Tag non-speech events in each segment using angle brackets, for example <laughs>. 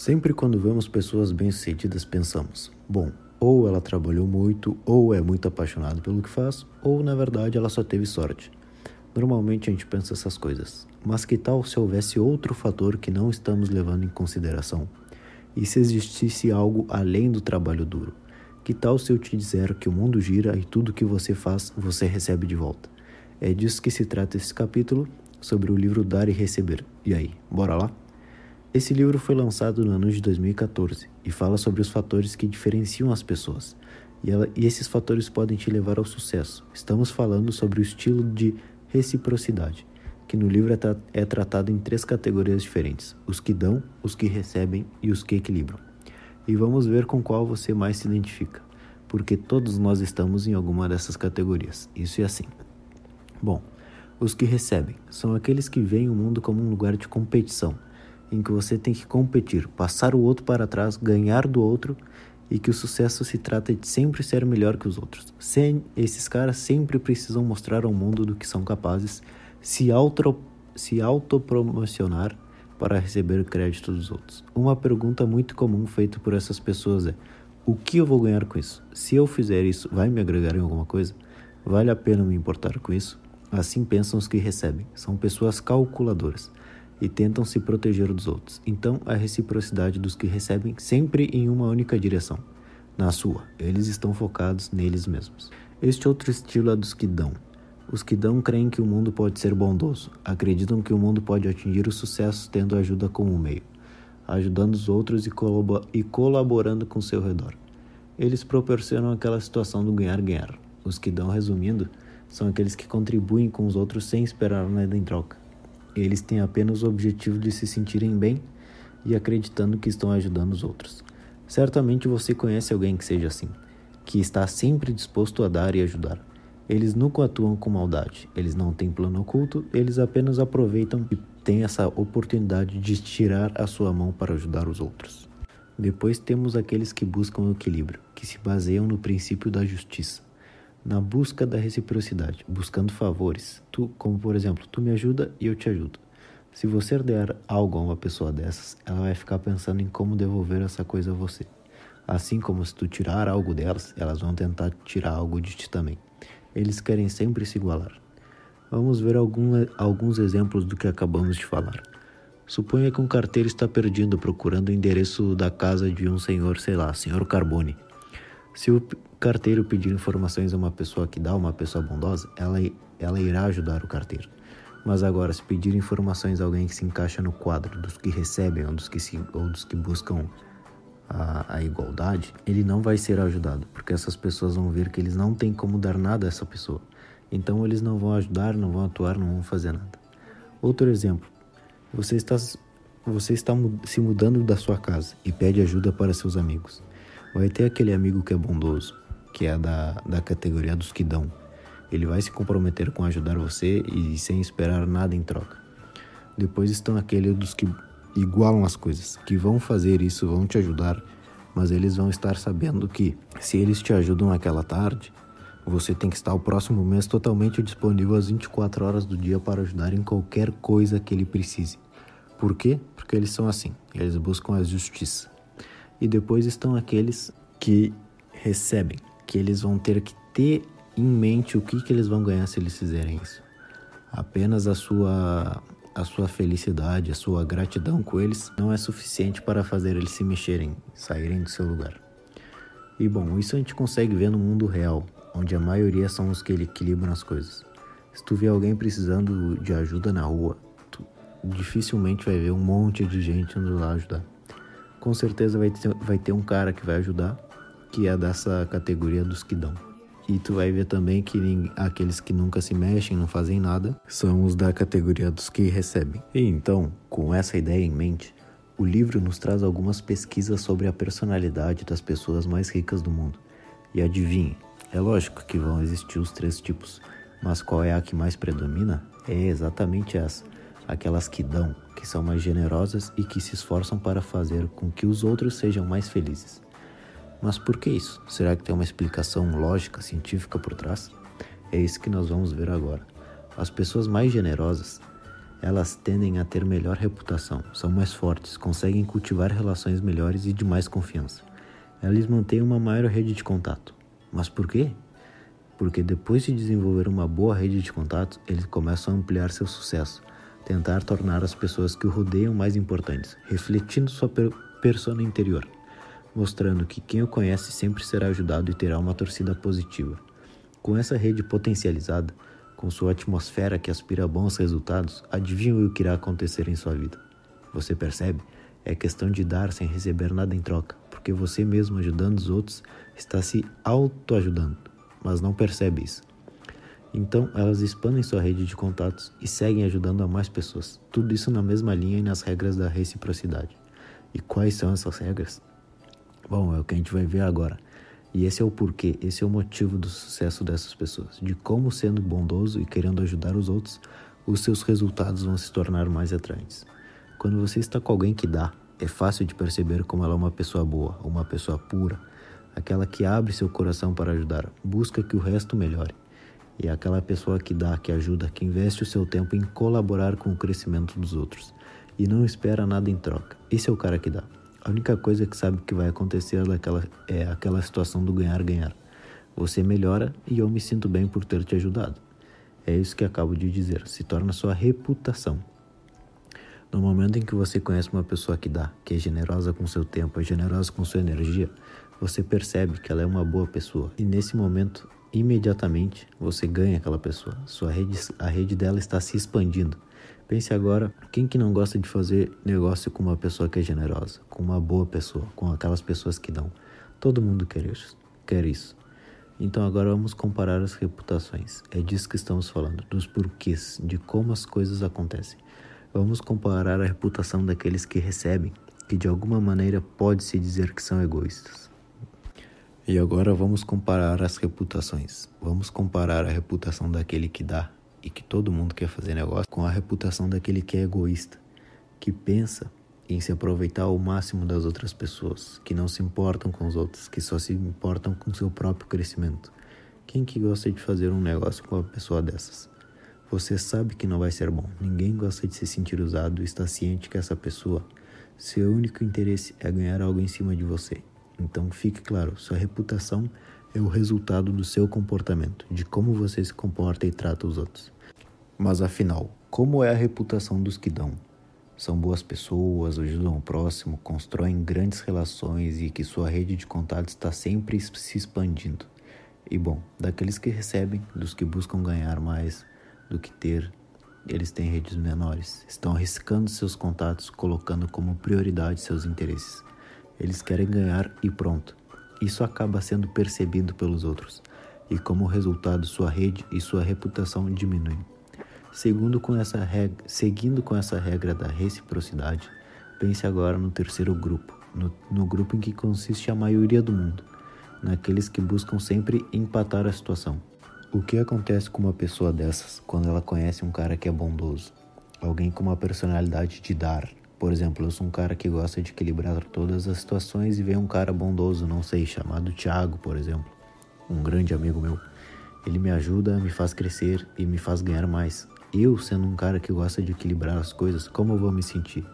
Sempre quando vemos pessoas bem-sucedidas, pensamos: bom, ou ela trabalhou muito, ou é muito apaixonada pelo que faz, ou na verdade ela só teve sorte. Normalmente a gente pensa essas coisas, mas que tal se houvesse outro fator que não estamos levando em consideração? E se existisse algo além do trabalho duro? Que tal se eu te disser que o mundo gira e tudo que você faz você recebe de volta? É disso que se trata esse capítulo sobre o livro Dar e Receber. E aí, bora lá? Esse livro foi lançado no ano de 2014 e fala sobre os fatores que diferenciam as pessoas. E, ela, e esses fatores podem te levar ao sucesso. Estamos falando sobre o estilo de reciprocidade, que no livro é, tra é tratado em três categorias diferentes: os que dão, os que recebem e os que equilibram. E vamos ver com qual você mais se identifica, porque todos nós estamos em alguma dessas categorias. Isso é assim. Bom, os que recebem são aqueles que veem o mundo como um lugar de competição em que você tem que competir, passar o outro para trás, ganhar do outro e que o sucesso se trata de sempre ser melhor que os outros. Sem, esses caras sempre precisam mostrar ao mundo do que são capazes, se, auto, se autopromocionar para receber crédito dos outros. Uma pergunta muito comum feita por essas pessoas é: o que eu vou ganhar com isso? Se eu fizer isso, vai me agregar em alguma coisa? Vale a pena me importar com isso? Assim pensam os que recebem. São pessoas calculadoras e tentam se proteger dos outros. Então, a reciprocidade dos que recebem sempre em uma única direção, na sua. Eles estão focados neles mesmos. Este outro estilo é dos que dão. Os que dão creem que o mundo pode ser bondoso, acreditam que o mundo pode atingir o sucesso tendo ajuda como meio, ajudando os outros e, e colaborando com seu redor. Eles proporcionam aquela situação do ganhar-ganhar. Os que dão, resumindo, são aqueles que contribuem com os outros sem esperar nada em troca. Eles têm apenas o objetivo de se sentirem bem e acreditando que estão ajudando os outros. Certamente você conhece alguém que seja assim, que está sempre disposto a dar e ajudar. Eles nunca atuam com maldade, eles não têm plano oculto, eles apenas aproveitam e têm essa oportunidade de estirar a sua mão para ajudar os outros. Depois temos aqueles que buscam o equilíbrio, que se baseiam no princípio da justiça na busca da reciprocidade, buscando favores. Tu, como por exemplo, tu me ajuda e eu te ajudo. Se você der algo a uma pessoa dessas, ela vai ficar pensando em como devolver essa coisa a você. Assim como se tu tirar algo delas, elas vão tentar tirar algo de ti também. Eles querem sempre se igualar. Vamos ver algum, alguns exemplos do que acabamos de falar. Suponha que um carteiro está perdido procurando o endereço da casa de um senhor, sei lá, senhor Carbone. Se o carteiro pedir informações a uma pessoa que dá, uma pessoa bondosa, ela, ela irá ajudar o carteiro. Mas agora, se pedir informações a alguém que se encaixa no quadro dos que recebem ou dos que, se, ou dos que buscam a, a, igualdade, ele não vai ser ajudado, porque essas pessoas vão ver que eles não têm como dar nada a essa pessoa. Então eles não vão ajudar, não vão atuar, não vão fazer nada. Outro exemplo: você está, você está se mudando da sua casa e pede ajuda para seus amigos. Vai ter aquele amigo que é bondoso, que é da, da categoria dos que dão. Ele vai se comprometer com ajudar você e sem esperar nada em troca. Depois estão aqueles dos que igualam as coisas, que vão fazer isso, vão te ajudar, mas eles vão estar sabendo que se eles te ajudam aquela tarde, você tem que estar o próximo mês totalmente disponível às 24 horas do dia para ajudar em qualquer coisa que ele precise. Por quê? Porque eles são assim, eles buscam a justiça. E depois estão aqueles que recebem, que eles vão ter que ter em mente o que, que eles vão ganhar se eles fizerem isso. Apenas a sua, a sua felicidade, a sua gratidão com eles não é suficiente para fazer eles se mexerem, saírem do seu lugar. E bom, isso a gente consegue ver no mundo real, onde a maioria são os que equilibram as coisas. Se tu vê alguém precisando de ajuda na rua, tu dificilmente vai ver um monte de gente indo lá ajudar com certeza vai ter, vai ter um cara que vai ajudar, que é dessa categoria dos que dão. E tu vai ver também que aqueles que nunca se mexem, não fazem nada, são os da categoria dos que recebem. E então, com essa ideia em mente, o livro nos traz algumas pesquisas sobre a personalidade das pessoas mais ricas do mundo. E adivinhe, é lógico que vão existir os três tipos, mas qual é a que mais predomina? É exatamente essa aquelas que dão, que são mais generosas e que se esforçam para fazer com que os outros sejam mais felizes. Mas por que isso? Será que tem uma explicação lógica, científica por trás? É isso que nós vamos ver agora. As pessoas mais generosas, elas tendem a ter melhor reputação, são mais fortes, conseguem cultivar relações melhores e de mais confiança. Elas mantêm uma maior rede de contato. Mas por quê? Porque depois de desenvolver uma boa rede de contatos, eles começam a ampliar seu sucesso, tentar tornar as pessoas que o rodeiam mais importantes, refletindo sua per persona interior, mostrando que quem o conhece sempre será ajudado e terá uma torcida positiva. Com essa rede potencializada, com sua atmosfera que aspira a bons resultados, adivinhe o que irá acontecer em sua vida. Você percebe? É questão de dar sem receber nada em troca, porque você mesmo ajudando os outros está se autoajudando, mas não percebe isso. Então, elas expandem sua rede de contatos e seguem ajudando a mais pessoas. Tudo isso na mesma linha e nas regras da reciprocidade. E quais são essas regras? Bom, é o que a gente vai ver agora. E esse é o porquê, esse é o motivo do sucesso dessas pessoas, de como sendo bondoso e querendo ajudar os outros, os seus resultados vão se tornar mais atraentes. Quando você está com alguém que dá, é fácil de perceber como ela é uma pessoa boa, uma pessoa pura, aquela que abre seu coração para ajudar, busca que o resto melhore. E é aquela pessoa que dá, que ajuda, que investe o seu tempo em colaborar com o crescimento dos outros e não espera nada em troca. Esse é o cara que dá. A única coisa que sabe que vai acontecer daquela, é aquela situação do ganhar-ganhar. Você melhora e eu me sinto bem por ter te ajudado. É isso que acabo de dizer, se torna sua reputação. No momento em que você conhece uma pessoa que dá, que é generosa com seu tempo, é generosa com sua energia, você percebe que ela é uma boa pessoa. E nesse momento, imediatamente, você ganha aquela pessoa. Sua rede, a rede dela está se expandindo. Pense agora, quem que não gosta de fazer negócio com uma pessoa que é generosa, com uma boa pessoa, com aquelas pessoas que dão? Todo mundo quer isso. Quer isso. Então agora vamos comparar as reputações. É disso que estamos falando, dos porquês, de como as coisas acontecem. Vamos comparar a reputação daqueles que recebem, que de alguma maneira pode-se dizer que são egoístas. E agora vamos comparar as reputações. Vamos comparar a reputação daquele que dá e que todo mundo quer fazer negócio com a reputação daquele que é egoísta, que pensa em se aproveitar ao máximo das outras pessoas, que não se importam com os outros, que só se importam com seu próprio crescimento. Quem que gosta de fazer um negócio com uma pessoa dessas? Você sabe que não vai ser bom. Ninguém gosta de se sentir usado e está ciente que essa pessoa, seu único interesse é ganhar algo em cima de você. Então fique claro, sua reputação é o resultado do seu comportamento, de como você se comporta e trata os outros. Mas afinal, como é a reputação dos que dão? São boas pessoas, ajudam o próximo, constroem grandes relações e que sua rede de contatos está sempre se expandindo. E bom, daqueles que recebem, dos que buscam ganhar mais do que ter, eles têm redes menores, estão arriscando seus contatos, colocando como prioridade seus interesses. Eles querem ganhar e pronto. Isso acaba sendo percebido pelos outros, e como resultado, sua rede e sua reputação diminuem. Segundo com essa regra, seguindo com essa regra da reciprocidade, pense agora no terceiro grupo, no, no grupo em que consiste a maioria do mundo, naqueles que buscam sempre empatar a situação. O que acontece com uma pessoa dessas quando ela conhece um cara que é bondoso? Alguém com uma personalidade de dar, por exemplo, eu sou um cara que gosta de equilibrar todas as situações e vê um cara bondoso, não sei, chamado Thiago, por exemplo, um grande amigo meu. Ele me ajuda, me faz crescer e me faz ganhar mais. Eu, sendo um cara que gosta de equilibrar as coisas, como eu vou me sentir?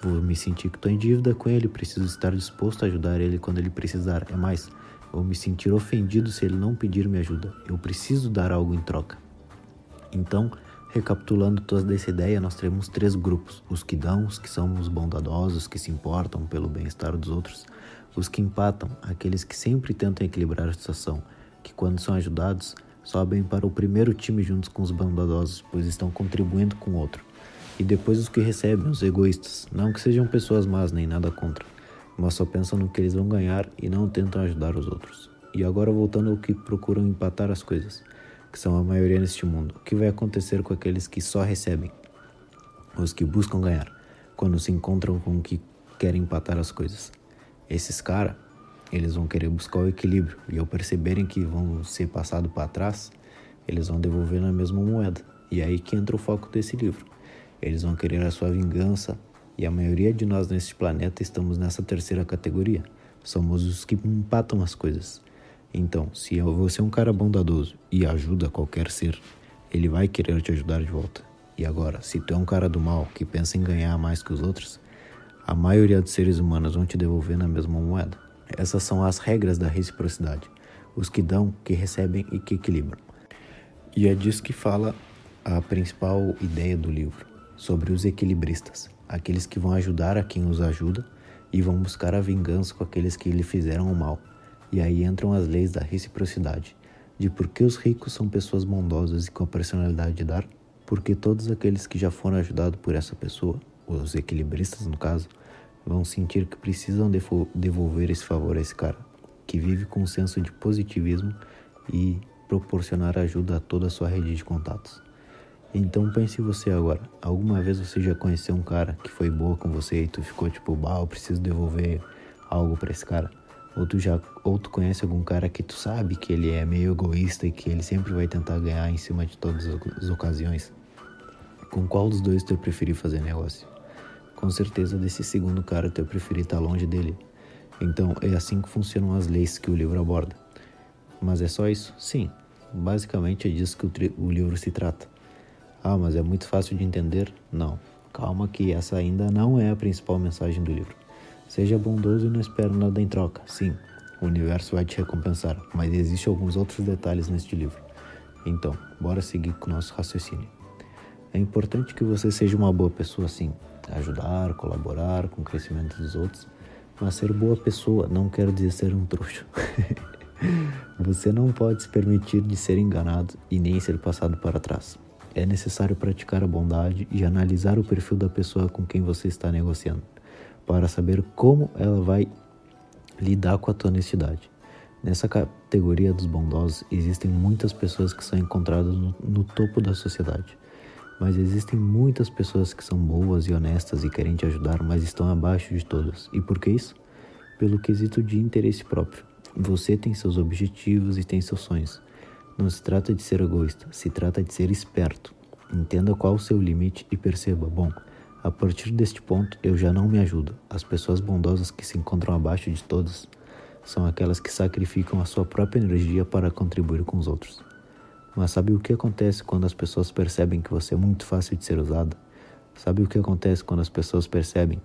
Vou me sentir que estou em dívida com ele, preciso estar disposto a ajudar ele quando ele precisar. É mais, vou me sentir ofendido se ele não pedir minha ajuda. Eu preciso dar algo em troca. Então, Recapitulando toda essa ideia, nós temos três grupos: os que dão, os que são os bondadosos, que se importam pelo bem-estar dos outros, os que empatam, aqueles que sempre tentam equilibrar a situação, que quando são ajudados, sobem para o primeiro time juntos com os bondadosos, pois estão contribuindo com o outro. E depois os que recebem, os egoístas, não que sejam pessoas más nem nada contra, mas só pensam no que eles vão ganhar e não tentam ajudar os outros. E agora voltando ao que procuram empatar as coisas que são a maioria neste mundo. O que vai acontecer com aqueles que só recebem? Os que buscam ganhar, quando se encontram com o que querem empatar as coisas. Esses caras, eles vão querer buscar o equilíbrio e ao perceberem que vão ser passados para trás, eles vão devolver na mesma moeda. E é aí que entra o foco desse livro. Eles vão querer a sua vingança e a maioria de nós neste planeta estamos nessa terceira categoria. Somos os que empatam as coisas. Então, se você é um cara bondadoso e ajuda qualquer ser, ele vai querer te ajudar de volta. E agora, se tu é um cara do mal que pensa em ganhar mais que os outros, a maioria dos seres humanos vão te devolver na mesma moeda. Essas são as regras da reciprocidade. Os que dão, que recebem e que equilibram. E é disso que fala a principal ideia do livro, sobre os equilibristas, aqueles que vão ajudar a quem os ajuda e vão buscar a vingança com aqueles que lhe fizeram o mal. E aí entram as leis da reciprocidade, de por que os ricos são pessoas bondosas e com a personalidade de dar, porque todos aqueles que já foram ajudados por essa pessoa, os equilibristas no caso, vão sentir que precisam devolver esse favor a esse cara, que vive com um senso de positivismo e proporcionar ajuda a toda a sua rede de contatos. Então pense você agora, alguma vez você já conheceu um cara que foi boa com você e tu ficou tipo, bah, eu preciso devolver algo para esse cara? Ou tu já ou tu conhece algum cara que tu sabe que ele é meio egoísta e que ele sempre vai tentar ganhar em cima de todas as ocasiões? Com qual dos dois tu preferir fazer negócio? Com certeza desse segundo cara tu preferir estar longe dele. Então é assim que funcionam as leis que o livro aborda. Mas é só isso? Sim. Basicamente é disso que o, o livro se trata. Ah, mas é muito fácil de entender? Não. Calma que essa ainda não é a principal mensagem do livro. Seja bondoso e não espere nada em troca. Sim, o universo vai te recompensar, mas existem alguns outros detalhes neste livro. Então, bora seguir com o nosso raciocínio. É importante que você seja uma boa pessoa, sim. Ajudar, colaborar com o crescimento dos outros. Mas ser boa pessoa não quer dizer ser um trouxa. <laughs> você não pode se permitir de ser enganado e nem ser passado para trás é necessário praticar a bondade e analisar o perfil da pessoa com quem você está negociando, para saber como ela vai lidar com a tua honestidade. Nessa categoria dos bondosos, existem muitas pessoas que são encontradas no, no topo da sociedade, mas existem muitas pessoas que são boas e honestas e querem te ajudar, mas estão abaixo de todas. E por que isso? Pelo quesito de interesse próprio. Você tem seus objetivos e tem seus sonhos. Não se trata de ser egoísta, se trata de ser esperto. Entenda qual o seu limite e perceba: bom, a partir deste ponto eu já não me ajudo. As pessoas bondosas que se encontram abaixo de todas são aquelas que sacrificam a sua própria energia para contribuir com os outros. Mas sabe o que acontece quando as pessoas percebem que você é muito fácil de ser usado? Sabe o que acontece quando as pessoas percebem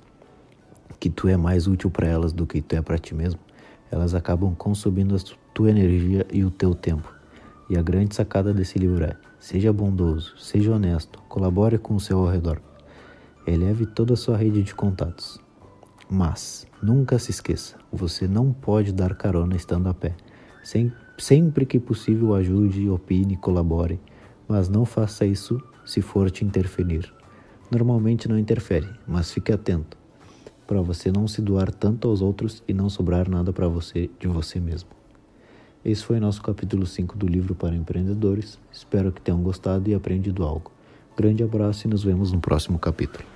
que tu é mais útil para elas do que tu é para ti mesmo? Elas acabam consumindo a tua energia e o teu tempo. E a grande sacada desse livro é: seja bondoso, seja honesto, colabore com o seu ao redor. Eleve toda a sua rede de contatos. Mas nunca se esqueça: você não pode dar carona estando a pé. Sem, sempre que possível, ajude, opine, colabore, mas não faça isso se for te interferir. Normalmente não interfere, mas fique atento para você não se doar tanto aos outros e não sobrar nada para você de você mesmo. Esse foi nosso capítulo 5 do livro para empreendedores. Espero que tenham gostado e aprendido algo. Grande abraço e nos vemos no próximo capítulo.